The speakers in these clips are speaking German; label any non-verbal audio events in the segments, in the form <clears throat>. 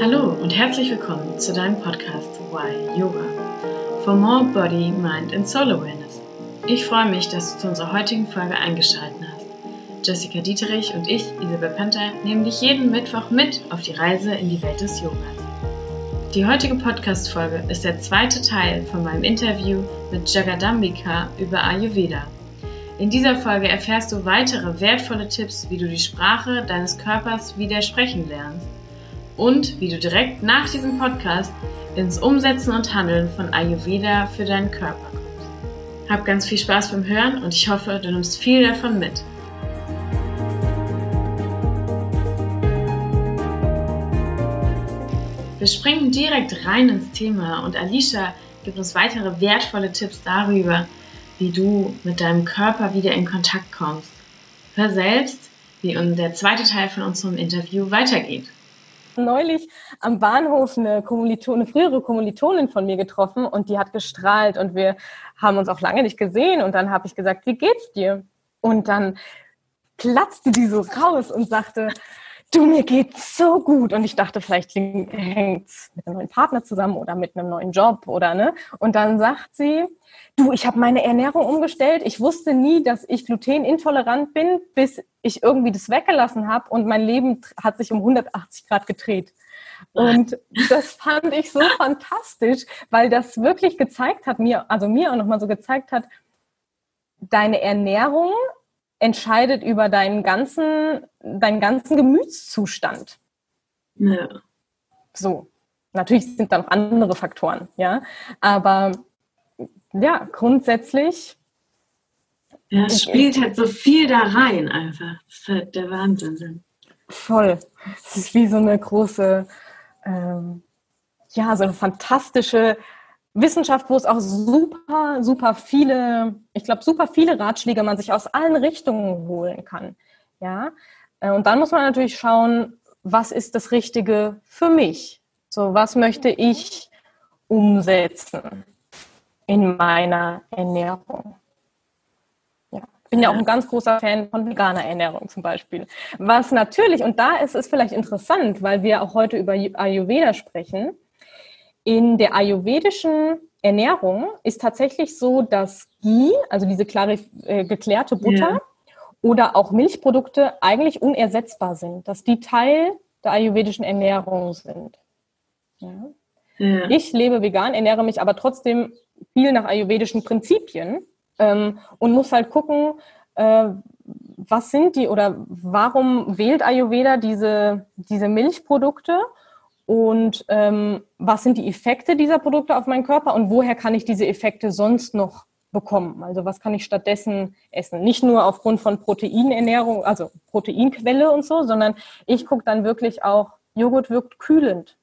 Hallo und herzlich willkommen zu deinem Podcast Why Yoga for More Body, Mind and Soul Awareness. Ich freue mich, dass du zu unserer heutigen Folge eingeschaltet hast. Jessica Dieterich und ich, Isabel Panther, nehmen dich jeden Mittwoch mit auf die Reise in die Welt des Yogas. Die heutige Podcast-Folge ist der zweite Teil von meinem Interview mit Jagadambika über Ayurveda. In dieser Folge erfährst du weitere wertvolle Tipps, wie du die Sprache deines Körpers widersprechen lernst und wie du direkt nach diesem Podcast ins Umsetzen und Handeln von Ayurveda für deinen Körper kommst. Hab ganz viel Spaß beim Hören und ich hoffe, du nimmst viel davon mit. Wir springen direkt rein ins Thema und Alicia gibt uns weitere wertvolle Tipps darüber, wie du mit deinem Körper wieder in Kontakt kommst. Hör selbst, wie der zweite Teil von unserem Interview weitergeht. Neulich am Bahnhof eine, Kommilitone, eine frühere Kommilitonin von mir getroffen und die hat gestrahlt und wir haben uns auch lange nicht gesehen und dann habe ich gesagt, wie geht's dir? Und dann platzte die so raus und sagte, du, mir geht's so gut. Und ich dachte, vielleicht hängt's mit einem neuen Partner zusammen oder mit einem neuen Job oder ne. Und dann sagt sie, du, ich habe meine Ernährung umgestellt. Ich wusste nie, dass ich glutenintolerant bin, bis ich irgendwie das weggelassen habe und mein Leben hat sich um 180 Grad gedreht. Und das fand ich so <laughs> fantastisch, weil das wirklich gezeigt hat, mir, also mir auch nochmal so gezeigt hat, deine Ernährung entscheidet über deinen ganzen, deinen ganzen Gemütszustand. Ja. So. Natürlich sind da noch andere Faktoren, ja. Aber ja, grundsätzlich. Ja, es spielt halt so viel da rein einfach. Das ist halt der Wahnsinn. Voll. Es ist wie so eine große, ähm, ja, so eine fantastische Wissenschaft, wo es auch super, super viele, ich glaube, super viele Ratschläge man sich aus allen Richtungen holen kann. Ja. Äh, und dann muss man natürlich schauen, was ist das Richtige für mich? So, was möchte ich umsetzen? in meiner Ernährung. Ich bin ja auch ein ganz großer Fan von veganer Ernährung zum Beispiel. Was natürlich, und da ist es vielleicht interessant, weil wir auch heute über Ayurveda sprechen, in der ayurvedischen Ernährung ist tatsächlich so, dass Ghee, also diese klare, äh, geklärte Butter ja. oder auch Milchprodukte eigentlich unersetzbar sind, dass die Teil der ayurvedischen Ernährung sind. Ja. Ja. Ich lebe vegan, ernähre mich aber trotzdem viel nach ayurvedischen Prinzipien ähm, und muss halt gucken, äh, was sind die oder warum wählt Ayurveda diese, diese Milchprodukte und ähm, was sind die Effekte dieser Produkte auf meinen Körper und woher kann ich diese Effekte sonst noch bekommen? Also was kann ich stattdessen essen? Nicht nur aufgrund von Proteinernährung, also Proteinquelle und so, sondern ich gucke dann wirklich auch, Joghurt wirkt kühlend.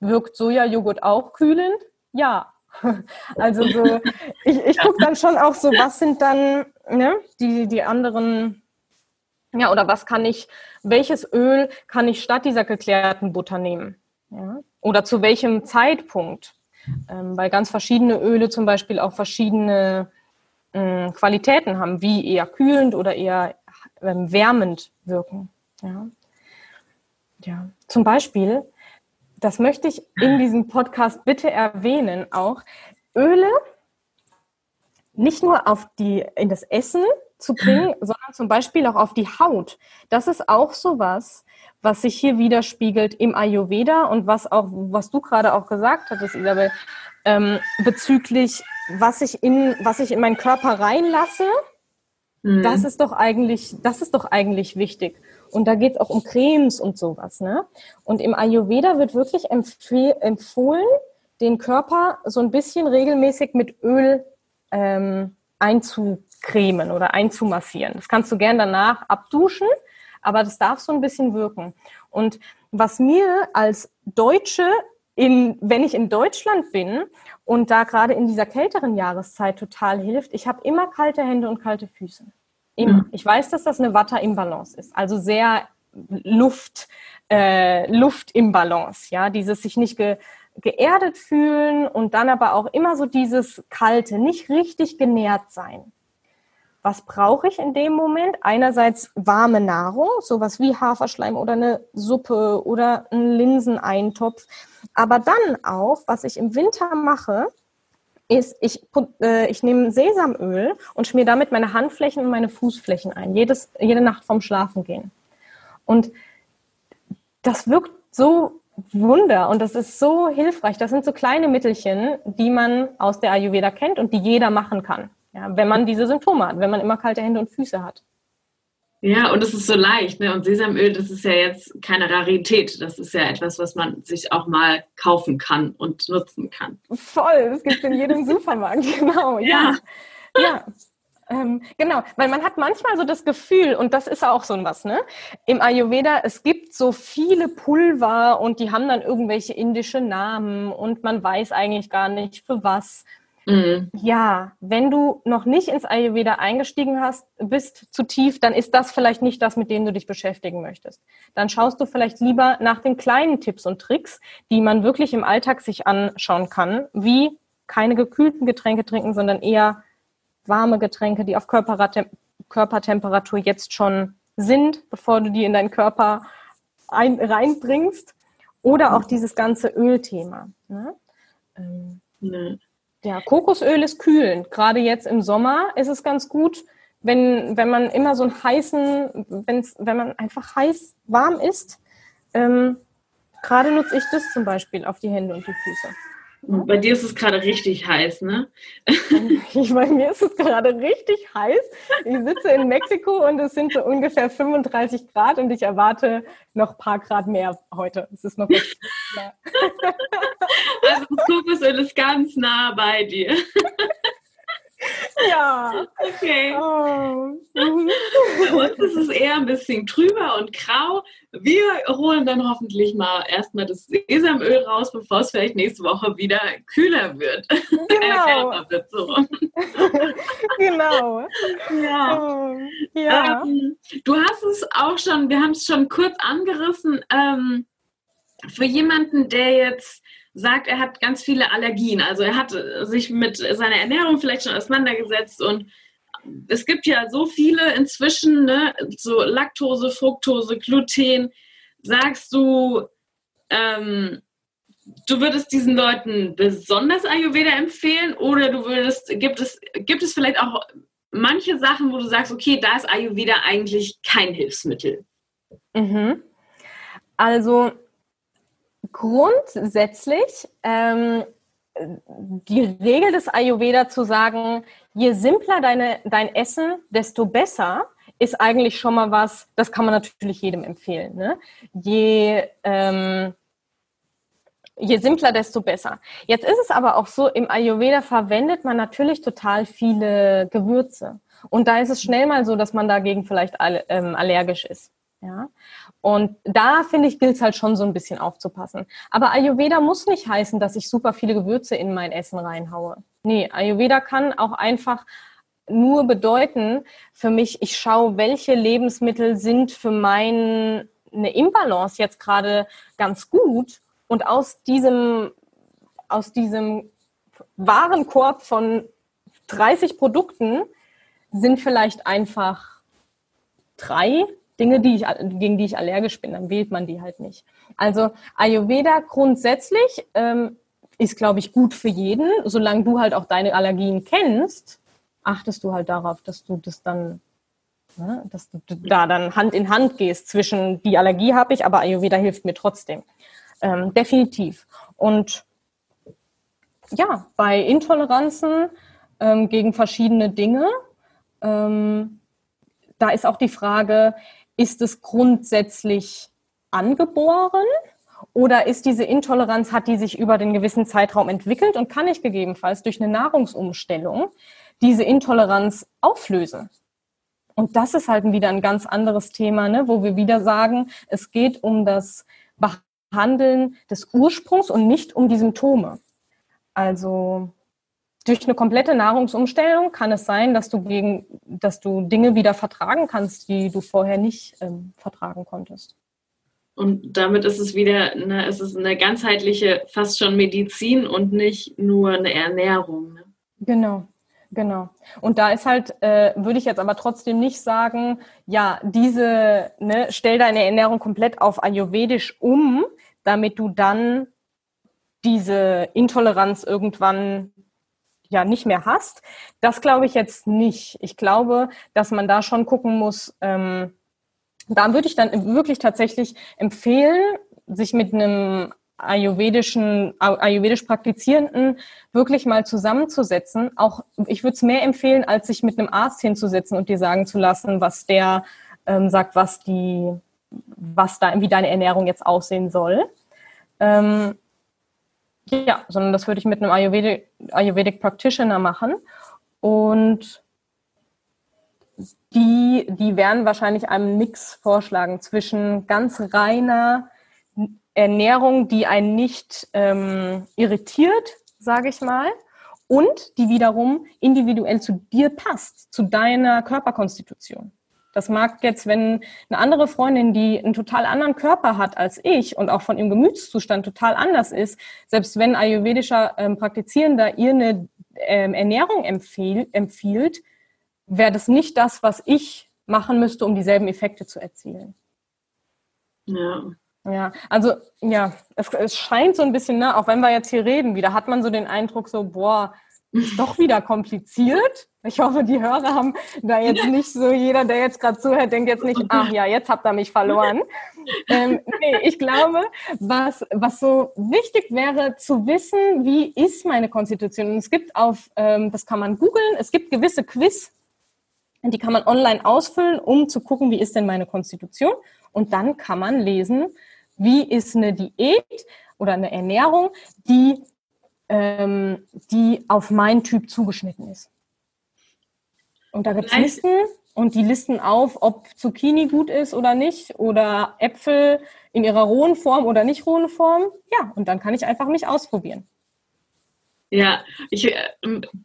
Wirkt Sojajoghurt auch kühlend? Ja, <laughs> Also so, ich, ich gucke dann schon auch so, was sind dann ne, die, die anderen, ja, oder was kann ich, welches Öl kann ich statt dieser geklärten Butter nehmen? Oder zu welchem Zeitpunkt? Ähm, weil ganz verschiedene Öle zum Beispiel auch verschiedene äh, Qualitäten haben, wie eher kühlend oder eher ähm, wärmend wirken. Ja? ja. Zum Beispiel das möchte ich in diesem Podcast bitte erwähnen auch, Öle nicht nur auf die, in das Essen zu bringen, <clears throat> sondern zum Beispiel auch auf die Haut. Das ist auch so was, was sich hier widerspiegelt im Ayurveda und was auch, was du gerade auch gesagt hattest, Isabel, ähm, bezüglich, was ich in, was ich in meinen Körper reinlasse. Mhm. Das ist doch eigentlich, das ist doch eigentlich wichtig. Und da geht es auch um Cremes und sowas. Ne? Und im Ayurveda wird wirklich empfohlen, den Körper so ein bisschen regelmäßig mit Öl ähm, einzucremen oder einzumassieren. Das kannst du gern danach abduschen, aber das darf so ein bisschen wirken. Und was mir als Deutsche, in, wenn ich in Deutschland bin und da gerade in dieser kälteren Jahreszeit total hilft, ich habe immer kalte Hände und kalte Füße. Im, ich weiß, dass das eine Watter-Imbalance ist, also sehr Luft, äh, Luftimbalance, ja, dieses sich nicht ge, geerdet fühlen und dann aber auch immer so dieses kalte, nicht richtig genährt sein. Was brauche ich in dem Moment? Einerseits warme Nahrung, sowas wie Haferschleim oder eine Suppe oder ein Linseneintopf. Aber dann auch, was ich im Winter mache, ist, ich, äh, ich nehme Sesamöl und schmier damit meine Handflächen und meine Fußflächen ein, jedes, jede Nacht vorm Schlafengehen. Und das wirkt so Wunder und das ist so hilfreich. Das sind so kleine Mittelchen, die man aus der Ayurveda kennt und die jeder machen kann. Ja, wenn man diese Symptome hat, wenn man immer kalte Hände und Füße hat. Ja, und es ist so leicht. Ne? Und Sesamöl, das ist ja jetzt keine Rarität. Das ist ja etwas, was man sich auch mal kaufen kann und nutzen kann. Voll, das gibt es in jedem <laughs> Supermarkt, genau. Ja. Ja. ja. Ähm, genau, weil man hat manchmal so das Gefühl, und das ist auch so ein was, ne? Im Ayurveda, es gibt so viele Pulver und die haben dann irgendwelche indische Namen und man weiß eigentlich gar nicht für was. Mhm. Ja, wenn du noch nicht ins Ayurveda eingestiegen hast, bist zu tief, dann ist das vielleicht nicht das, mit dem du dich beschäftigen möchtest. Dann schaust du vielleicht lieber nach den kleinen Tipps und Tricks, die man wirklich im Alltag sich anschauen kann, wie keine gekühlten Getränke trinken, sondern eher warme Getränke, die auf Körpertemperatur jetzt schon sind, bevor du die in deinen Körper ein, reinbringst. Oder auch dieses ganze Ölthema. Ne? Ähm. Ja, Kokosöl ist kühlend. Gerade jetzt im Sommer ist es ganz gut, wenn, wenn man immer so einen heißen, wenn's, wenn man einfach heiß warm ist. Ähm, gerade nutze ich das zum Beispiel auf die Hände und die Füße. Bei dir ist es gerade richtig heiß, ne? <laughs> Bei mir ist es gerade richtig heiß. Ich sitze in Mexiko und es sind so ungefähr 35 Grad und ich erwarte noch ein paar Grad mehr heute. Es ist noch ja. <laughs> Also das Kokosöl ist ganz nah bei dir. <laughs> Ja. Okay. Oh. Bei uns ist es eher ein bisschen trüber und grau. Wir holen dann hoffentlich mal erstmal das Sesamöl raus, bevor es vielleicht nächste Woche wieder kühler wird. Genau. Äh, wird so. genau. Ja. Oh. ja. Ähm, du hast es auch schon, wir haben es schon kurz angerissen. Ähm, für jemanden, der jetzt sagt, er hat ganz viele Allergien. Also er hat sich mit seiner Ernährung vielleicht schon auseinandergesetzt und es gibt ja so viele inzwischen, ne, so Laktose, Fructose, Gluten. Sagst du, ähm, du würdest diesen Leuten besonders Ayurveda empfehlen oder du würdest, gibt es, gibt es vielleicht auch manche Sachen, wo du sagst, okay, da ist Ayurveda eigentlich kein Hilfsmittel? Mhm. Also grundsätzlich ähm, die Regel des Ayurveda zu sagen, je simpler deine, dein Essen, desto besser, ist eigentlich schon mal was, das kann man natürlich jedem empfehlen. Ne? Je, ähm, je simpler, desto besser. Jetzt ist es aber auch so, im Ayurveda verwendet man natürlich total viele Gewürze. Und da ist es schnell mal so, dass man dagegen vielleicht ähm, allergisch ist. Ja? Und da finde ich, gilt es halt schon so ein bisschen aufzupassen. Aber Ayurveda muss nicht heißen, dass ich super viele Gewürze in mein Essen reinhaue. Nee, Ayurveda kann auch einfach nur bedeuten für mich, ich schaue, welche Lebensmittel sind für meine Imbalance jetzt gerade ganz gut und aus diesem, aus diesem Warenkorb von 30 Produkten sind vielleicht einfach drei Dinge, die ich, gegen die ich allergisch bin, dann wählt man die halt nicht. Also Ayurveda grundsätzlich ähm, ist, glaube ich, gut für jeden. Solange du halt auch deine Allergien kennst, achtest du halt darauf, dass du das dann, ne, dass du da dann Hand in Hand gehst zwischen die Allergie habe ich, aber Ayurveda hilft mir trotzdem. Ähm, definitiv. Und ja, bei Intoleranzen ähm, gegen verschiedene Dinge, ähm, da ist auch die Frage, ist es grundsätzlich angeboren oder ist diese Intoleranz, hat die sich über den gewissen Zeitraum entwickelt und kann ich gegebenenfalls durch eine Nahrungsumstellung diese Intoleranz auflösen? Und das ist halt wieder ein ganz anderes Thema, ne, wo wir wieder sagen, es geht um das Behandeln des Ursprungs und nicht um die Symptome. Also durch eine komplette Nahrungsumstellung kann es sein, dass du gegen, dass du Dinge wieder vertragen kannst, die du vorher nicht ähm, vertragen konntest. Und damit ist es wieder, eine, es ist eine ganzheitliche, fast schon Medizin und nicht nur eine Ernährung. Ne? Genau, Genau. Und da ist halt, äh, würde ich jetzt aber trotzdem nicht sagen, ja, diese, ne, stell deine Ernährung komplett auf Ayurvedisch um, damit du dann diese Intoleranz irgendwann ja nicht mehr hast. Das glaube ich jetzt nicht. Ich glaube, dass man da schon gucken muss, ähm, da würde ich dann wirklich tatsächlich empfehlen, sich mit einem ayurvedischen, ayurvedisch praktizierenden wirklich mal zusammenzusetzen. Auch ich würde es mehr empfehlen, als sich mit einem Arzt hinzusetzen und dir sagen zu lassen, was der ähm, sagt, was die, was da, wie deine Ernährung jetzt aussehen soll. Ähm, ja, sondern das würde ich mit einem Ayurvedic, Ayurvedic Practitioner machen. Und die, die werden wahrscheinlich einen Mix vorschlagen zwischen ganz reiner Ernährung, die einen nicht ähm, irritiert, sage ich mal, und die wiederum individuell zu dir passt, zu deiner Körperkonstitution. Das mag jetzt, wenn eine andere Freundin, die einen total anderen Körper hat als ich und auch von ihrem Gemütszustand total anders ist, selbst wenn ayurvedischer ähm, Praktizierender ihr eine ähm, Ernährung empfiehlt, empfiehlt wäre das nicht das, was ich machen müsste, um dieselben Effekte zu erzielen. Ja. Ja, also ja, es, es scheint so ein bisschen, ne, auch wenn wir jetzt hier reden, wieder hat man so den Eindruck, so, boah, ist doch wieder kompliziert. Ich hoffe, die Hörer haben da jetzt nicht so, jeder, der jetzt gerade zuhört, denkt jetzt nicht, ach ja, jetzt habt ihr mich verloren. ähm, nee, ich glaube, was, was so wichtig wäre zu wissen, wie ist meine Konstitution? Und es gibt auf, ähm, das kann man googeln, es gibt gewisse Quiz, die kann man online ausfüllen, um zu gucken, wie ist denn meine Konstitution. Und dann kann man lesen, wie ist eine Diät oder eine Ernährung, die, ähm, die auf meinen Typ zugeschnitten ist. Und da gibt es Listen und die listen auf, ob Zucchini gut ist oder nicht oder Äpfel in ihrer rohen Form oder nicht rohen Form. Ja, und dann kann ich einfach mich ausprobieren. Ja, ich, äh,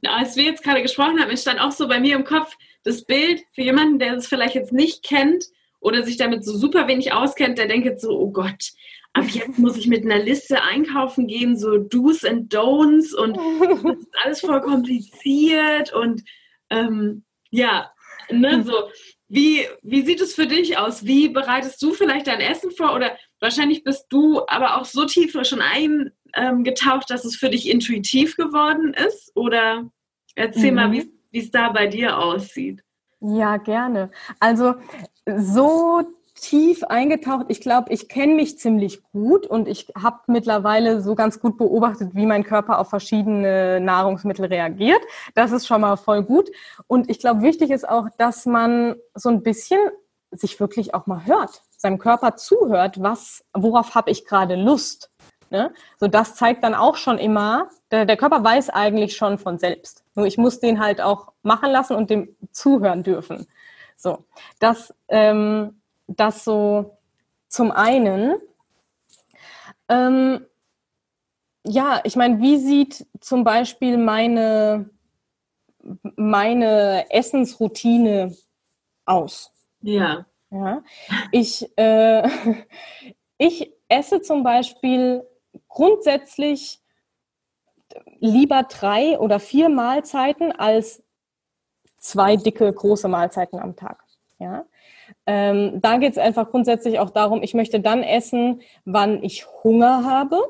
als wir jetzt gerade gesprochen haben, entstand auch so bei mir im Kopf das Bild für jemanden, der es vielleicht jetzt nicht kennt, oder sich damit so super wenig auskennt, der denkt jetzt so, oh Gott, ab jetzt muss ich mit einer Liste einkaufen gehen, so Do's and Don'ts und <laughs> das ist alles voll kompliziert und ähm, ja, ne, so. Wie, wie sieht es für dich aus? Wie bereitest du vielleicht dein Essen vor? Oder wahrscheinlich bist du aber auch so tief schon eingetaucht, dass es für dich intuitiv geworden ist? Oder erzähl mhm. mal, wie es da bei dir aussieht. Ja, gerne. Also so tief eingetaucht. Ich glaube, ich kenne mich ziemlich gut und ich habe mittlerweile so ganz gut beobachtet, wie mein Körper auf verschiedene Nahrungsmittel reagiert. Das ist schon mal voll gut. Und ich glaube, wichtig ist auch, dass man so ein bisschen sich wirklich auch mal hört, seinem Körper zuhört, was, worauf habe ich gerade Lust. Ne? So, das zeigt dann auch schon immer, der, der Körper weiß eigentlich schon von selbst. Nur ich muss den halt auch machen lassen und dem zuhören dürfen. So, das, ähm, das so zum einen. Ähm, ja, ich meine, wie sieht zum Beispiel meine, meine Essensroutine aus? Ja. ja ich, äh, <laughs> ich esse zum Beispiel grundsätzlich lieber drei oder vier Mahlzeiten als zwei dicke, große Mahlzeiten am Tag. Ja? Ähm, da geht es einfach grundsätzlich auch darum, ich möchte dann essen, wann ich Hunger habe,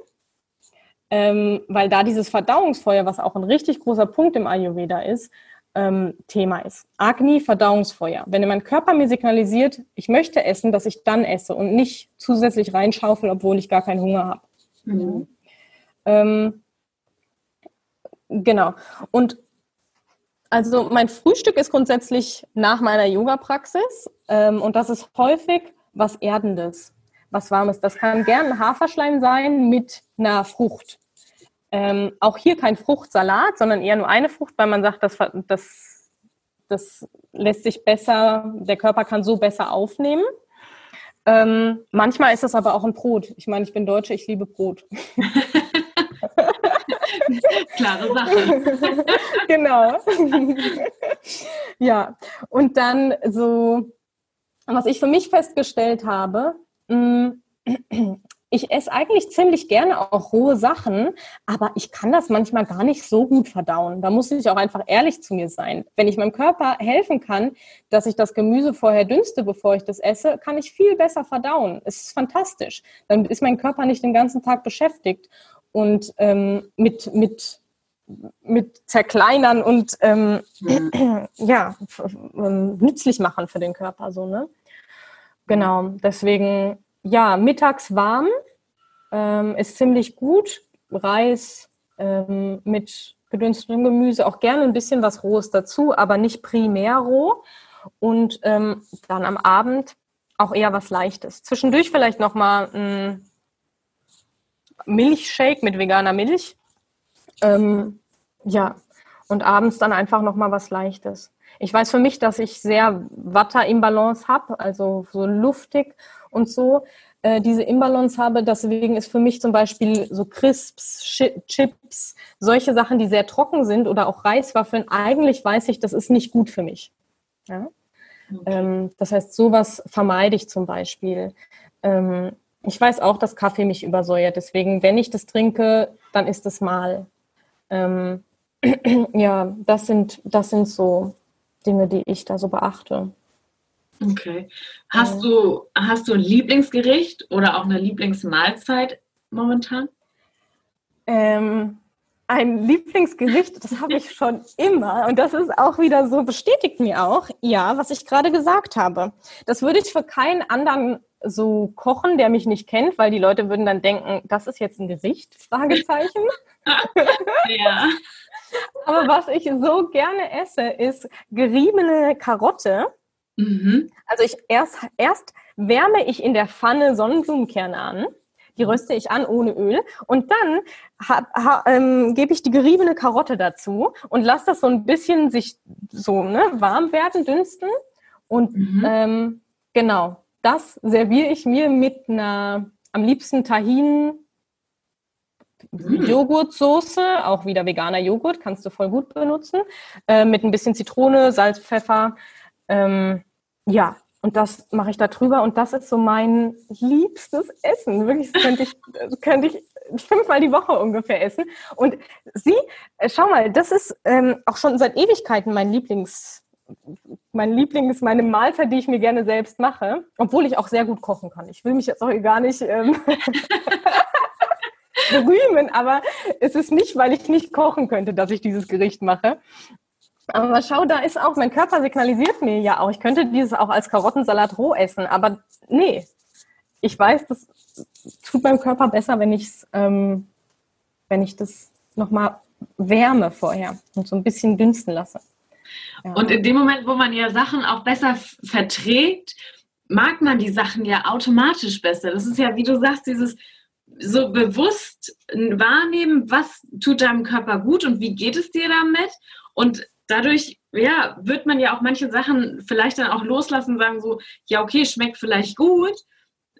ähm, weil da dieses Verdauungsfeuer, was auch ein richtig großer Punkt im Ayurveda ist, ähm, Thema ist. Agni, Verdauungsfeuer. Wenn mein Körper mir signalisiert, ich möchte essen, dass ich dann esse und nicht zusätzlich reinschaufel, obwohl ich gar keinen Hunger habe. Mhm. Ähm, genau. Und also mein Frühstück ist grundsätzlich nach meiner Yoga-Praxis ähm, und das ist häufig was Erdendes, was Warmes. Das kann gern Haferschleim sein mit einer Frucht. Ähm, auch hier kein Fruchtsalat, sondern eher nur eine Frucht, weil man sagt, das, das, das lässt sich besser, der Körper kann so besser aufnehmen. Ähm, manchmal ist es aber auch ein Brot. Ich meine, ich bin Deutsche, ich liebe Brot. <laughs> Klare <laughs> Sache. genau. ja, und dann so, was ich für mich festgestellt habe, mm, ich esse eigentlich ziemlich gerne auch rohe Sachen, aber ich kann das manchmal gar nicht so gut verdauen. Da muss ich auch einfach ehrlich zu mir sein. Wenn ich meinem Körper helfen kann, dass ich das Gemüse vorher dünste, bevor ich das esse, kann ich viel besser verdauen. Es ist fantastisch. Dann ist mein Körper nicht den ganzen Tag beschäftigt und ähm, mit, mit mit zerkleinern und ähm, mhm. ja, nützlich machen für den Körper so, ne? Genau, deswegen ja, mittags warm ähm, ist ziemlich gut. Reis ähm, mit gedünstetem Gemüse, auch gerne ein bisschen was Rohes dazu, aber nicht primär roh. Und ähm, dann am Abend auch eher was Leichtes. Zwischendurch vielleicht nochmal ein Milchshake mit veganer Milch. Ähm, ja, und abends dann einfach nochmal was Leichtes. Ich weiß für mich, dass ich sehr Watter-Imbalance habe, also so luftig und so äh, diese Imbalance habe. Deswegen ist für mich zum Beispiel so Crisps, Chips, solche Sachen, die sehr trocken sind oder auch Reiswaffeln, eigentlich weiß ich, das ist nicht gut für mich. Ja? Okay. Ähm, das heißt, sowas vermeide ich zum Beispiel. Ähm, ich weiß auch, dass Kaffee mich übersäuert. Deswegen, wenn ich das trinke, dann ist es mal. Ähm, <clears throat> ja, das sind, das sind so Dinge, die ich da so beachte. Okay. Hast du, hast du ein Lieblingsgericht oder auch eine Lieblingsmahlzeit momentan? Ähm, ein Lieblingsgericht, das habe ich schon immer. Und das ist auch wieder so, bestätigt mir auch, ja, was ich gerade gesagt habe. Das würde ich für keinen anderen so kochen, der mich nicht kennt, weil die Leute würden dann denken, das ist jetzt ein Gericht? Fragezeichen. <laughs> ja. Aber was ich so gerne esse, ist geriebene Karotte Mhm. Also ich erst, erst wärme ich in der Pfanne Sonnenblumenkerne an. Die röste ich an ohne Öl. Und dann ha, ha, ähm, gebe ich die geriebene Karotte dazu und lasse das so ein bisschen sich so ne, warm werden, dünsten. Und mhm. ähm, genau, das serviere ich mir mit einer am liebsten Tahin mhm. Joghurtsoße, auch wieder veganer Joghurt, kannst du voll gut benutzen, äh, mit ein bisschen Zitrone, Salz, Pfeffer. Ähm, ja, und das mache ich da drüber und das ist so mein liebstes Essen. Wirklich, das könnte ich, das könnte ich fünfmal die Woche ungefähr essen. Und sie, äh, schau mal, das ist ähm, auch schon seit Ewigkeiten mein Lieblings, mein Lieblings, meine Mahlzeit, die ich mir gerne selbst mache, obwohl ich auch sehr gut kochen kann. Ich will mich jetzt auch gar nicht ähm, <laughs> berühmen, aber es ist nicht, weil ich nicht kochen könnte, dass ich dieses Gericht mache. Aber schau, da ist auch, mein Körper signalisiert mir ja auch, ich könnte dieses auch als Karottensalat roh essen, aber nee. Ich weiß, das tut meinem Körper besser, wenn ich ähm, wenn ich das nochmal wärme vorher und so ein bisschen dünsten lasse. Und in dem Moment, wo man ja Sachen auch besser verträgt, mag man die Sachen ja automatisch besser. Das ist ja, wie du sagst, dieses so bewusst wahrnehmen, was tut deinem Körper gut und wie geht es dir damit. Und dadurch, ja, wird man ja auch manche Sachen vielleicht dann auch loslassen und sagen so, ja, okay, schmeckt vielleicht gut,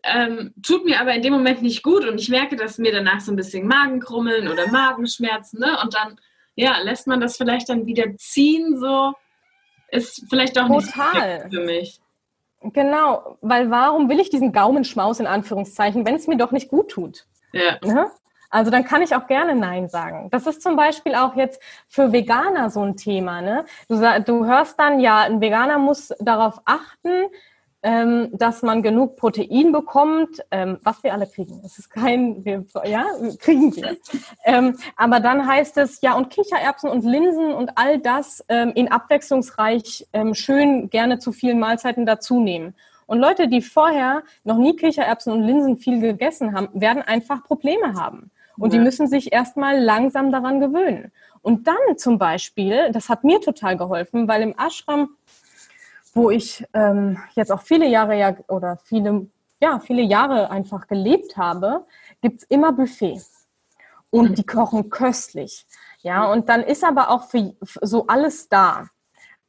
ähm, tut mir aber in dem Moment nicht gut und ich merke, dass mir danach so ein bisschen Magenkrummeln oder Magenschmerzen, ne? Und dann, ja, lässt man das vielleicht dann wieder ziehen, so ist vielleicht auch Total. nicht für mich. Genau, weil warum will ich diesen Gaumenschmaus in Anführungszeichen, wenn es mir doch nicht gut tut? Ja. Ne? Also dann kann ich auch gerne Nein sagen. Das ist zum Beispiel auch jetzt für Veganer so ein Thema. Ne? Du, du hörst dann, ja, ein Veganer muss darauf achten, ähm, dass man genug Protein bekommt, ähm, was wir alle kriegen. Es ist kein, wir, ja, kriegen wir. ähm, aber dann heißt es, ja, und Kichererbsen und Linsen und all das ähm, in abwechslungsreich ähm, schön gerne zu vielen Mahlzeiten dazu nehmen. Und Leute, die vorher noch nie Kichererbsen und Linsen viel gegessen haben, werden einfach Probleme haben. Und die müssen sich erstmal langsam daran gewöhnen. Und dann zum Beispiel, das hat mir total geholfen, weil im Ashram, wo ich ähm, jetzt auch viele Jahre ja oder viele, ja, viele Jahre einfach gelebt habe, gibt's immer Buffet. Und die kochen köstlich. Ja, und dann ist aber auch für, für so alles da.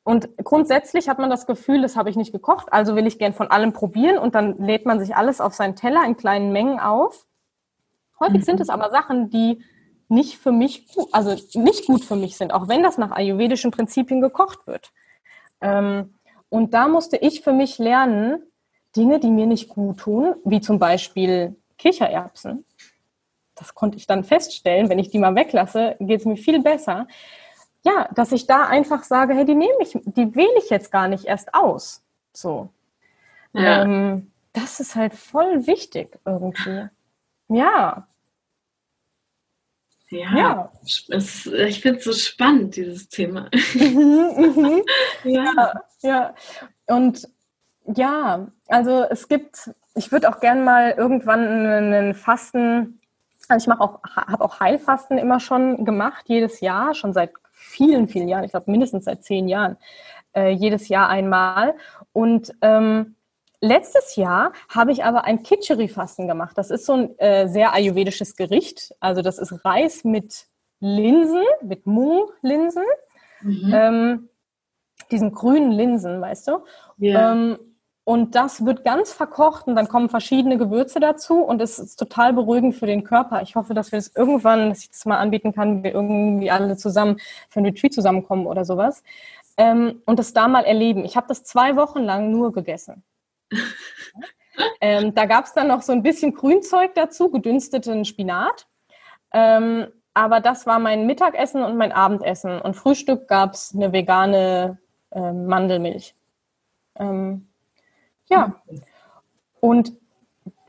Und grundsätzlich hat man das Gefühl, das habe ich nicht gekocht, also will ich gern von allem probieren und dann lädt man sich alles auf seinen Teller in kleinen Mengen auf. Häufig mhm. sind es aber Sachen, die nicht für mich, also nicht gut für mich sind, auch wenn das nach ayurvedischen Prinzipien gekocht wird. Ähm, und da musste ich für mich lernen, Dinge, die mir nicht gut tun, wie zum Beispiel Kichererbsen. Das konnte ich dann feststellen, wenn ich die mal weglasse, geht es mir viel besser. Ja, dass ich da einfach sage, hey, die nehme ich, die wähle ich jetzt gar nicht erst aus. So. Ja. Ähm, das ist halt voll wichtig irgendwie. Ja. Ja, ja. Es, ich finde es so spannend, dieses Thema. <laughs> Mhm, mhm. ja. ja, und ja, also es gibt, ich würde auch gern mal irgendwann einen Fasten, also ich mache auch, habe auch Heilfasten immer schon gemacht, jedes Jahr, schon seit vielen, vielen Jahren, ich glaube mindestens seit zehn Jahren, äh, jedes Jahr einmal. Und ähm, Letztes Jahr habe ich aber ein Kitscheri-Fasten gemacht. Das ist so ein äh, sehr ayurvedisches Gericht. Also das ist Reis mit Linsen, mit Mung-Linsen. Mhm. Ähm, diesen grünen Linsen, weißt du? Yeah. Ähm, und das wird ganz verkocht und dann kommen verschiedene Gewürze dazu und es ist total beruhigend für den Körper. Ich hoffe, dass wir das irgendwann, dass ich das mal anbieten kann, wir irgendwie alle zusammen für ein Retreat zusammenkommen oder sowas. Ähm, und das da mal erleben. Ich habe das zwei Wochen lang nur gegessen. Ähm, da gab es dann noch so ein bisschen Grünzeug dazu, gedünsteten Spinat. Ähm, aber das war mein Mittagessen und mein Abendessen. Und Frühstück gab es eine vegane äh, Mandelmilch. Ähm, ja. Und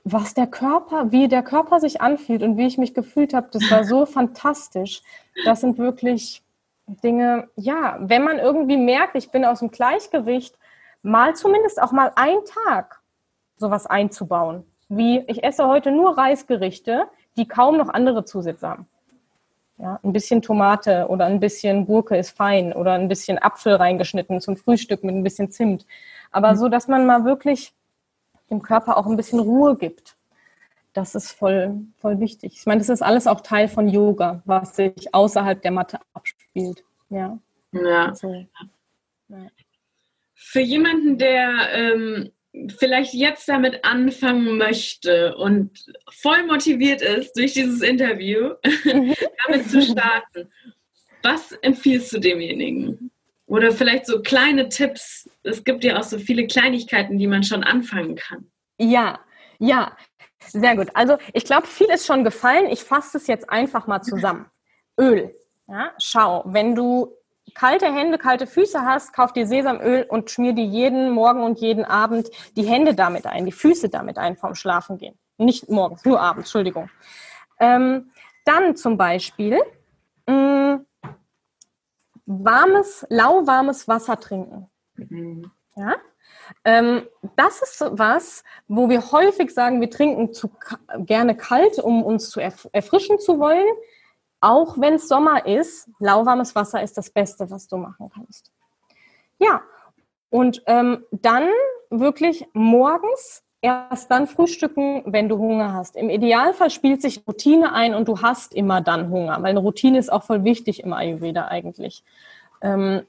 was der Körper, wie der Körper sich anfühlt und wie ich mich gefühlt habe, das war so <laughs> fantastisch. Das sind wirklich Dinge, ja, wenn man irgendwie merkt, ich bin aus dem Gleichgewicht, mal zumindest auch mal einen Tag sowas einzubauen. Wie ich esse heute nur Reisgerichte, die kaum noch andere Zusätze haben. Ja, ein bisschen Tomate oder ein bisschen Gurke ist fein oder ein bisschen Apfel reingeschnitten zum Frühstück mit ein bisschen Zimt. Aber mhm. so, dass man mal wirklich dem Körper auch ein bisschen Ruhe gibt. Das ist voll, voll wichtig. Ich meine, das ist alles auch Teil von Yoga, was sich außerhalb der Matte abspielt. Ja. Ja. Also, ja für jemanden, der ähm, vielleicht jetzt damit anfangen möchte und voll motiviert ist durch dieses Interview, <laughs> damit zu starten, was empfiehlst du demjenigen? Oder vielleicht so kleine Tipps. Es gibt ja auch so viele Kleinigkeiten, die man schon anfangen kann. Ja, ja, sehr gut. Also ich glaube, viel ist schon gefallen. Ich fasse es jetzt einfach mal zusammen. Öl. Ja, schau, wenn du kalte Hände, kalte Füße hast, kauf dir Sesamöl und schmier dir jeden Morgen und jeden Abend die Hände damit ein, die Füße damit ein vorm Schlafen gehen. Nicht morgens, nur abends, Entschuldigung. Ähm, dann zum Beispiel mh, mm, warmes, lauwarmes Wasser trinken. Mhm. Ja? Ähm, das ist was, wo wir häufig sagen, wir trinken zu, gerne kalt, um uns zu erfrischen zu wollen. Auch wenn es Sommer ist, lauwarmes Wasser ist das Beste, was du machen kannst. Ja, und ähm, dann wirklich morgens erst dann frühstücken, wenn du Hunger hast. Im Idealfall spielt sich Routine ein und du hast immer dann Hunger, weil eine Routine ist auch voll wichtig im Ayurveda eigentlich. Ähm,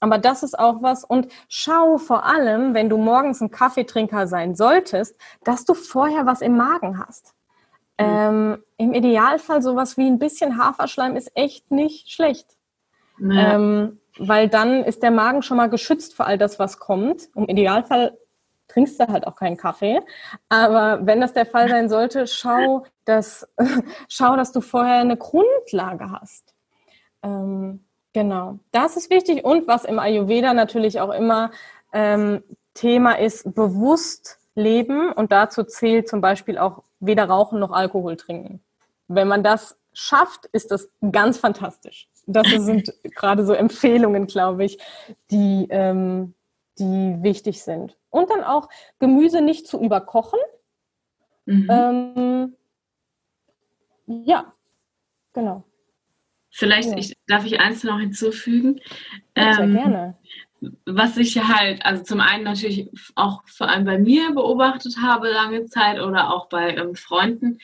aber das ist auch was. Und schau vor allem, wenn du morgens ein Kaffeetrinker sein solltest, dass du vorher was im Magen hast. Mhm. Ähm, Im Idealfall sowas wie ein bisschen Haferschleim ist echt nicht schlecht. Ja. Ähm, weil dann ist der Magen schon mal geschützt für all das, was kommt. Im Idealfall trinkst du halt auch keinen Kaffee. Aber wenn das der Fall sein sollte, schau, dass, <laughs> schau, dass du vorher eine Grundlage hast. Ähm, genau, das ist wichtig. Und was im Ayurveda natürlich auch immer ähm, Thema ist, bewusst leben. Und dazu zählt zum Beispiel auch weder rauchen noch Alkohol trinken. Wenn man das schafft, ist das ganz fantastisch. Das <laughs> sind gerade so Empfehlungen, glaube ich, die, ähm, die wichtig sind. Und dann auch Gemüse nicht zu überkochen. Mhm. Ähm, ja, genau. Vielleicht ja. ich, darf ich eins noch hinzufügen. Ja, sehr ähm, gerne was ich halt, also zum einen natürlich auch vor allem bei mir beobachtet habe lange Zeit oder auch bei ähm, Freunden,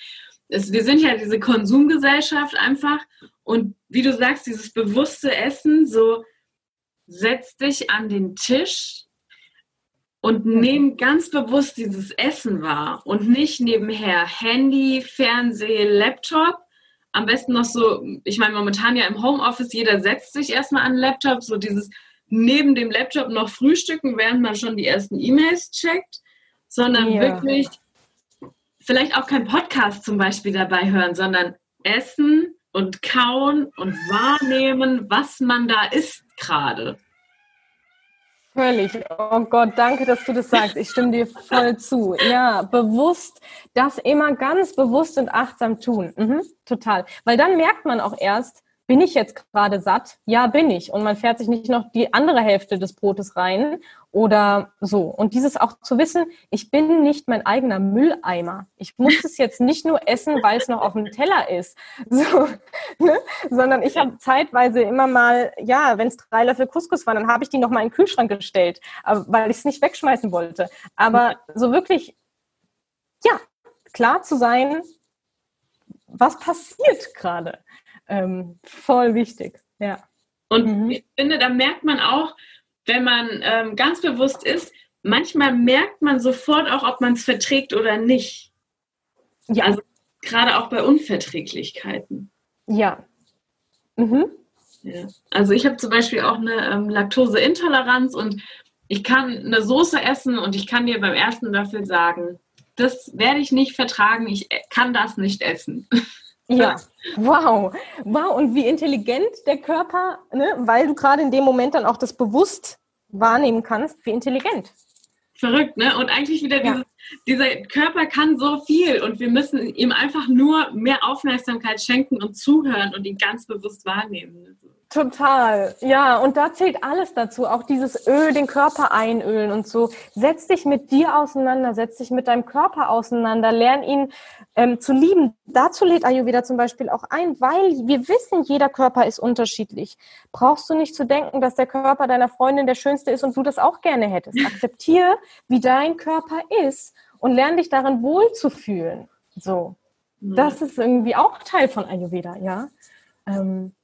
ist, wir sind ja diese Konsumgesellschaft einfach und wie du sagst, dieses bewusste Essen, so setz dich an den Tisch und nehm ganz bewusst dieses Essen wahr und nicht nebenher Handy, Fernseh, Laptop. Am besten noch so, ich meine, momentan ja im Homeoffice, jeder setzt sich erstmal an den Laptop, so dieses neben dem Laptop noch frühstücken, während man schon die ersten E-Mails checkt, sondern ja. wirklich vielleicht auch kein Podcast zum Beispiel dabei hören, sondern essen und kauen und wahrnehmen, was man da isst gerade. Völlig. Oh Gott, danke, dass du das sagst. Ich stimme dir voll zu. Ja, bewusst, das immer ganz bewusst und achtsam tun. Mhm, total. Weil dann merkt man auch erst, bin ich jetzt gerade satt? Ja, bin ich. Und man fährt sich nicht noch die andere Hälfte des Brotes rein oder so. Und dieses auch zu wissen, ich bin nicht mein eigener Mülleimer. Ich muss es jetzt nicht nur essen, weil es noch auf dem Teller ist, <laughs> so, ne? sondern ich habe zeitweise immer mal, ja, wenn es drei Löffel Couscous waren, dann habe ich die noch mal in den Kühlschrank gestellt, weil ich es nicht wegschmeißen wollte. Aber so wirklich, ja, klar zu sein, was passiert gerade ähm, voll wichtig, ja. Und mhm. ich finde, da merkt man auch, wenn man ähm, ganz bewusst ist, manchmal merkt man sofort auch, ob man es verträgt oder nicht. Ja. Also gerade auch bei Unverträglichkeiten. Ja. Mhm. ja. Also ich habe zum Beispiel auch eine ähm, Laktoseintoleranz und ich kann eine Soße essen und ich kann dir beim ersten Löffel sagen, das werde ich nicht vertragen, ich äh, kann das nicht essen. <laughs> Ja, <laughs> wow. Wow, und wie intelligent der Körper, ne? weil du gerade in dem Moment dann auch das bewusst wahrnehmen kannst, wie intelligent. Verrückt, ne? Und eigentlich wieder ja. dieses, dieser Körper kann so viel und wir müssen ihm einfach nur mehr Aufmerksamkeit schenken und zuhören und ihn ganz bewusst wahrnehmen. Total, ja, und da zählt alles dazu, auch dieses Öl, den Körper einölen und so. Setz dich mit dir auseinander, setz dich mit deinem Körper auseinander, lern ihn ähm, zu lieben. Dazu lädt Ayurveda zum Beispiel auch ein, weil wir wissen, jeder Körper ist unterschiedlich. Brauchst du nicht zu denken, dass der Körper deiner Freundin der schönste ist und du das auch gerne hättest. Akzeptiere, wie dein Körper ist und lern dich darin wohlzufühlen. So, das ist irgendwie auch Teil von Ayurveda, ja. Ähm,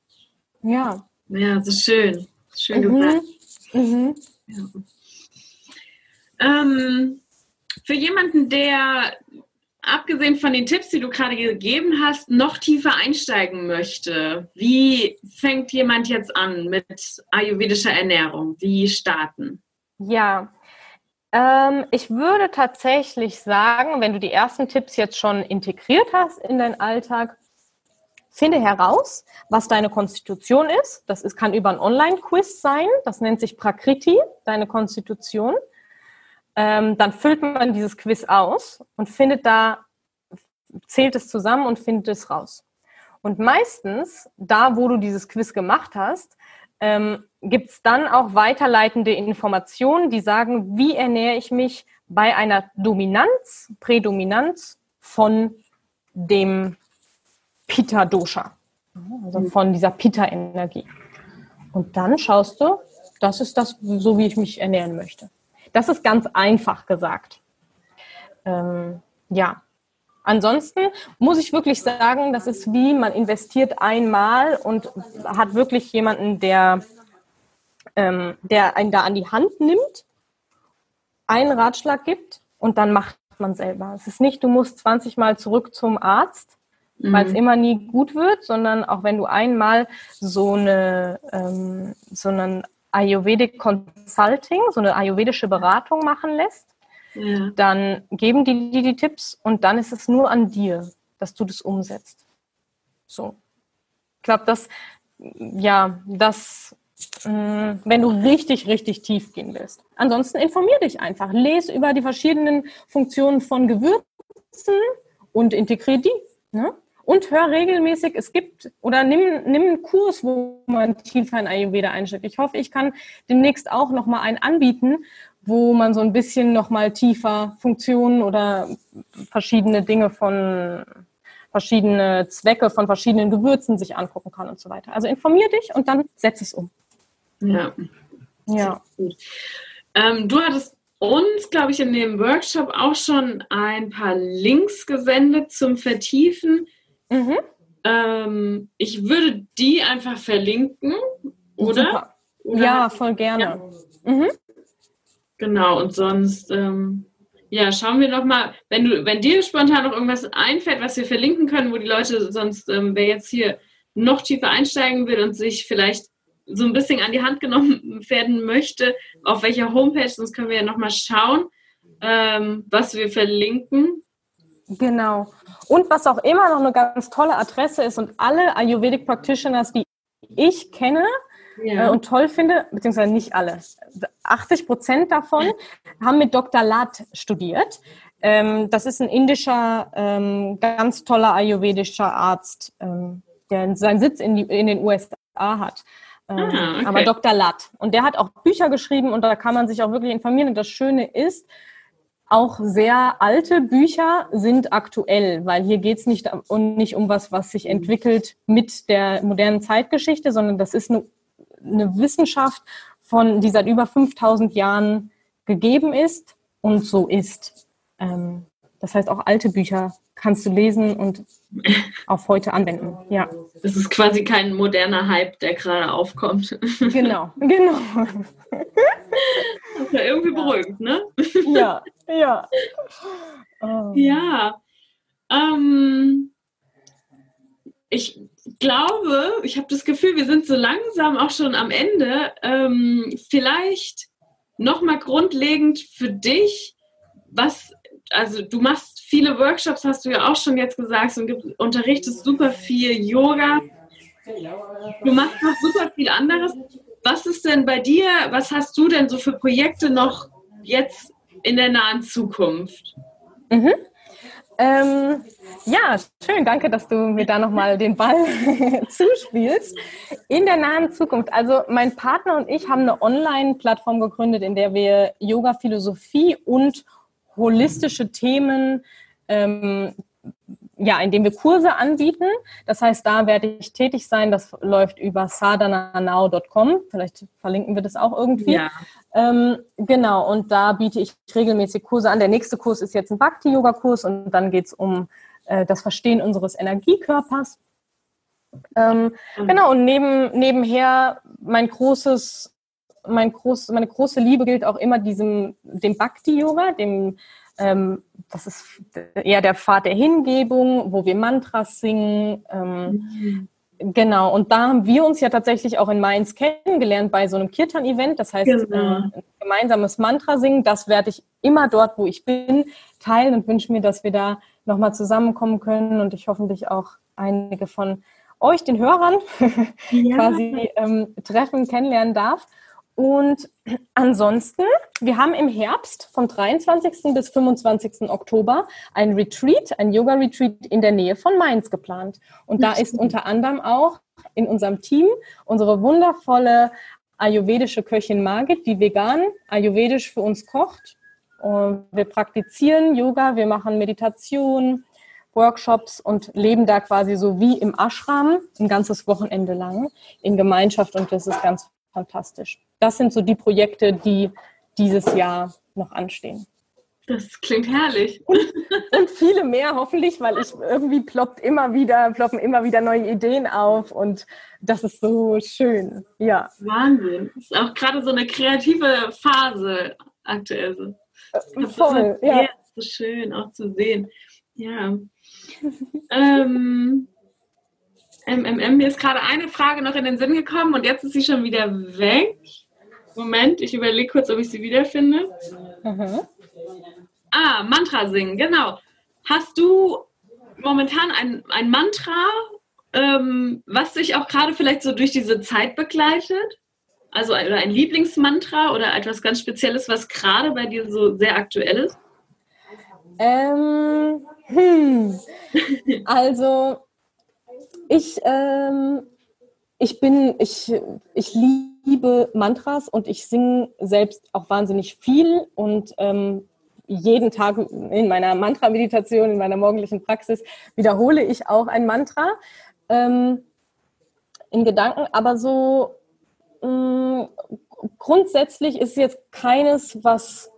ja. Ja, so schön. Schön mhm. gesagt. Mhm. Ja. Ähm, für jemanden, der abgesehen von den Tipps, die du gerade gegeben hast, noch tiefer einsteigen möchte, wie fängt jemand jetzt an mit ayurvedischer Ernährung? Wie starten? Ja, ähm, ich würde tatsächlich sagen, wenn du die ersten Tipps jetzt schon integriert hast in deinen Alltag, Finde heraus, was deine Konstitution ist. Das ist, kann über ein Online-Quiz sein. Das nennt sich Prakriti, deine Konstitution. Ähm, dann füllt man dieses Quiz aus und findet da, zählt es zusammen und findet es raus. Und meistens, da wo du dieses Quiz gemacht hast, ähm, gibt es dann auch weiterleitende Informationen, die sagen, wie ernähre ich mich bei einer Dominanz, Prädominanz von dem Pitta-Dosha, also von dieser Pitta-Energie. Und dann schaust du, das ist das, so wie ich mich ernähren möchte. Das ist ganz einfach gesagt. Ähm, ja. Ansonsten muss ich wirklich sagen, das ist wie man investiert einmal und hat wirklich jemanden, der, ähm, der einen da an die Hand nimmt, einen Ratschlag gibt und dann macht man selber. Es ist nicht, du musst 20 Mal zurück zum Arzt. Weil es immer nie gut wird, sondern auch wenn du einmal so eine ähm, so einen Ayurvedic Consulting, so eine ayurvedische Beratung machen lässt, ja. dann geben die dir die Tipps und dann ist es nur an dir, dass du das umsetzt. So. Ich glaube, dass, ja, das, mm, wenn du richtig, richtig tief gehen willst. Ansonsten informier dich einfach. Lese über die verschiedenen Funktionen von Gewürzen und integriere die. Ne? Und hör regelmäßig, es gibt, oder nimm, nimm einen Kurs, wo man tiefer in Ayurveda einsteigt. Ich hoffe, ich kann demnächst auch nochmal einen anbieten, wo man so ein bisschen nochmal tiefer Funktionen oder verschiedene Dinge von verschiedene Zwecke von verschiedenen Gewürzen sich angucken kann und so weiter. Also informier dich und dann setz es um. Ja. Ja. Ähm, du hattest uns, glaube ich, in dem Workshop auch schon ein paar Links gesendet zum Vertiefen. Mhm. Ähm, ich würde die einfach verlinken, oder? oder? Ja, voll gerne. Ja. Mhm. Genau, und sonst, ähm, ja, schauen wir noch mal, wenn du, wenn dir spontan noch irgendwas einfällt, was wir verlinken können, wo die Leute sonst, ähm, wer jetzt hier noch tiefer einsteigen will und sich vielleicht so ein bisschen an die Hand genommen <laughs> werden möchte, auf welcher Homepage, sonst können wir ja noch mal schauen, ähm, was wir verlinken. Genau. Und was auch immer noch eine ganz tolle Adresse ist und alle Ayurvedic Practitioners, die ich kenne ja. äh, und toll finde, beziehungsweise nicht alle, 80 Prozent davon haben mit Dr. Lat studiert. Ähm, das ist ein indischer, ähm, ganz toller ayurvedischer Arzt, ähm, der seinen Sitz in, die, in den USA hat. Ah, okay. Aber Dr. Lat. Und der hat auch Bücher geschrieben und da kann man sich auch wirklich informieren. Und das Schöne ist, auch sehr alte Bücher sind aktuell, weil hier geht es nicht, um, nicht um was, was sich entwickelt mit der modernen Zeitgeschichte, sondern das ist eine, eine Wissenschaft, von, die seit über 5000 Jahren gegeben ist und so ist. Ähm, das heißt, auch alte Bücher kannst du lesen und auf heute anwenden. Ja. Das ist quasi kein moderner Hype, der gerade aufkommt. Genau, genau. Das <laughs> ist ja irgendwie beruhigend, ne? Ja, ja. Oh. Ja. Ähm, ich glaube, ich habe das Gefühl, wir sind so langsam auch schon am Ende. Ähm, vielleicht nochmal grundlegend für dich, was also du machst viele Workshops, hast du ja auch schon jetzt gesagt, und unterrichtest super viel Yoga. Du machst noch super viel anderes. Was ist denn bei dir, was hast du denn so für Projekte noch jetzt in der nahen Zukunft? Mhm. Ähm, ja, schön, danke, dass du mir da nochmal den Ball <laughs> zuspielst. In der nahen Zukunft, also mein Partner und ich haben eine Online-Plattform gegründet, in der wir Yoga-Philosophie und holistische Themen, ähm, ja, indem wir Kurse anbieten. Das heißt, da werde ich tätig sein. Das läuft über sadananow.com. Vielleicht verlinken wir das auch irgendwie. Ja. Ähm, genau, und da biete ich regelmäßig Kurse an. Der nächste Kurs ist jetzt ein Bhakti-Yoga-Kurs und dann geht es um äh, das Verstehen unseres Energiekörpers. Ähm, mhm. Genau, und neben, nebenher mein großes mein groß, meine große Liebe gilt auch immer diesem, dem Bhakti-Yoga, dem, ähm, das ist eher der Pfad der Hingebung, wo wir Mantras singen. Ähm, mhm. Genau, und da haben wir uns ja tatsächlich auch in Mainz kennengelernt bei so einem Kirtan-Event. Das heißt, genau. äh, ein gemeinsames Mantra singen, das werde ich immer dort, wo ich bin, teilen und wünsche mir, dass wir da nochmal zusammenkommen können und ich hoffentlich auch einige von euch, den Hörern, <laughs> ja. quasi ähm, treffen, kennenlernen darf. Und <clears throat> ansonsten, wir haben im Herbst vom 23. bis 25. Oktober ein Retreat, ein Yoga-Retreat in der Nähe von Mainz geplant. Und da ist unter anderem auch in unserem Team unsere wundervolle ayurvedische Köchin Margit, die vegan ayurvedisch für uns kocht. Und wir praktizieren Yoga, wir machen Meditation, Workshops und leben da quasi so wie im Ashram ein ganzes Wochenende lang in Gemeinschaft und das ist ganz fantastisch. Das sind so die Projekte, die dieses Jahr noch anstehen. Das klingt herrlich. Und, <laughs> und, viele mehr hoffentlich, weil ich irgendwie ploppt immer wieder, ploppen immer wieder neue Ideen auf und das ist so schön. Ja. Wahnsinn. Das ist auch gerade so eine kreative Phase aktuell. So. Äh, voll, ja. So schön auch zu sehen. Ja. ähm, MMM, mir ist gerade eine Frage noch in den Sinn gekommen und jetzt ist sie schon wieder weg. Moment, ich überlege kurz, ob ich sie wiederfinde. Mhm. Ah, Mantra singen, genau. Hast du momentan ein, ein Mantra, ähm, was dich auch gerade vielleicht so durch diese Zeit begleitet? Also oder ein Lieblingsmantra oder etwas ganz Spezielles, was gerade bei dir so sehr aktuell ist? Ähm, hm. Also ich, ähm, ich bin, ich, ich liebe Mantras und ich singe selbst auch wahnsinnig viel und ähm, jeden Tag in meiner Mantra-Meditation, in meiner morgendlichen Praxis wiederhole ich auch ein Mantra ähm, in Gedanken, aber so mh, mm, grundsätzlich ist jetzt keines, was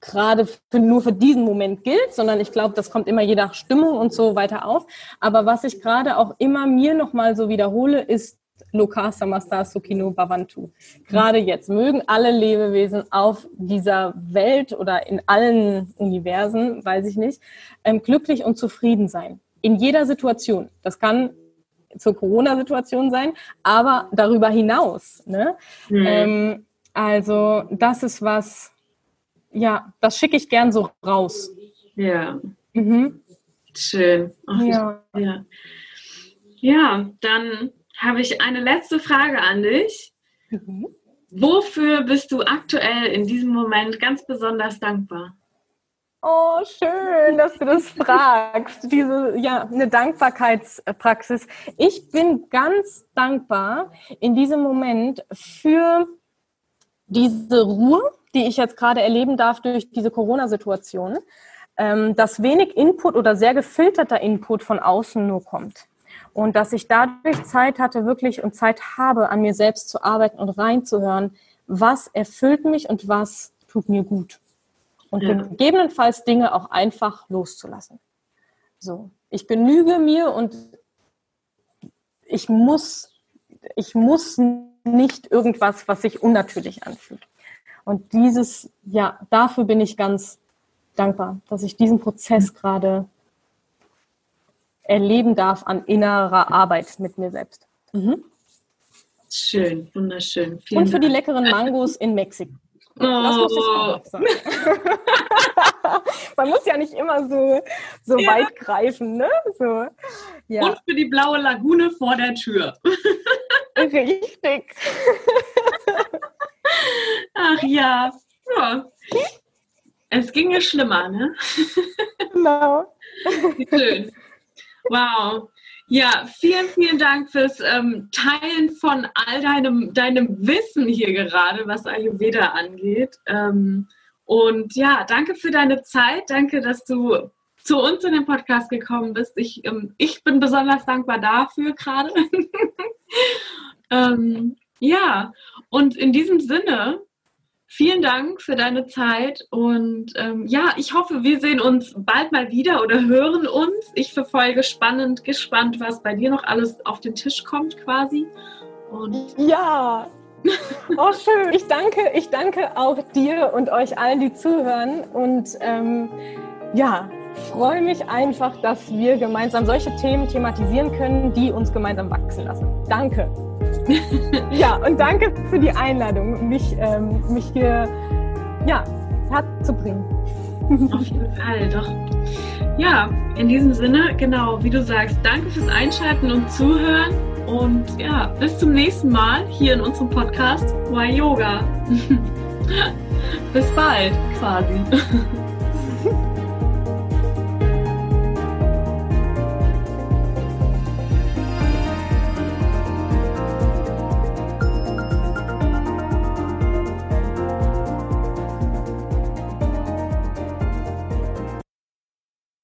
gerade für, nur für diesen Moment gilt, sondern ich glaube, das kommt immer je nach Stimmung und so weiter auf. Aber was ich gerade auch immer mir nochmal so wiederhole, ist Loka Samasta Sukino Bhavantu. Gerade jetzt mögen alle Lebewesen auf dieser Welt oder in allen Universen, weiß ich nicht, ähm, glücklich und zufrieden sein. In jeder Situation. Das kann zur Corona-Situation sein, aber darüber hinaus. Ne? Mhm. Ähm, also das ist was, ja, das schicke ich gern so raus. Ja. Mhm. Schön. Ach, ja. ja. Ja, dann habe ich eine letzte Frage an dich. Mhm. Wofür bist du aktuell in diesem Moment ganz besonders dankbar? Oh, schön, dass du das fragst. Diese, ja, eine Dankbarkeitspraxis. Ich bin ganz dankbar in diesem Moment für diese Ruhe, die ich jetzt gerade erleben darf durch diese Corona-Situation, ähm, dass wenig Input oder sehr gefilterter Input von außen nur kommt. Und dass ich dadurch Zeit hatte, wirklich und Zeit habe, an mir selbst zu arbeiten und reinzuhören, was erfüllt mich und was tut mir gut. Und ja. gegebenenfalls Dinge auch einfach loszulassen. So, ich genüge mir und ich muss, ich muss nicht irgendwas, was sich unnatürlich anfühlt. Und dieses, ja, dafür bin ich ganz dankbar, dass ich diesen Prozess gerade erleben darf an innerer Arbeit mit mir selbst. Mhm. Schön, wunderschön. Vielen Und für Dank. die leckeren Mangos in Mexiko. Oh. Das muss ich auch noch sagen. <laughs> Man muss ja nicht immer so, so ja. weit greifen, ne? So, ja. Und für die blaue Lagune vor der Tür. <laughs> Richtig. Ach ja. ja. Es ginge schlimmer, ne? Genau. Schön. Wow. Ja, vielen, vielen Dank fürs ähm, Teilen von all deinem, deinem Wissen hier gerade, was Ayurveda angeht. Ähm, und ja, danke für deine Zeit. Danke, dass du zu uns in den Podcast gekommen bist. Ich, ähm, ich bin besonders dankbar dafür gerade. <laughs> Ähm, ja, und in diesem Sinne Vielen Dank für deine Zeit und ähm, ja, ich hoffe, wir sehen uns bald mal wieder oder hören uns. Ich verfolge spannend, gespannt, was bei dir noch alles auf den Tisch kommt quasi. Und ja, oh schön. Ich danke, ich danke auch dir und euch allen, die zuhören und ähm, ja, freue mich einfach, dass wir gemeinsam solche Themen thematisieren können, die uns gemeinsam wachsen lassen. Danke. <laughs> ja, und danke für die Einladung, mich, ähm, mich hier ja, herzubringen. Auf jeden Fall, doch. Ja, in diesem Sinne, genau, wie du sagst, danke fürs Einschalten und Zuhören. Und ja, bis zum nächsten Mal hier in unserem Podcast Why Yoga. <laughs> bis bald, quasi. <laughs>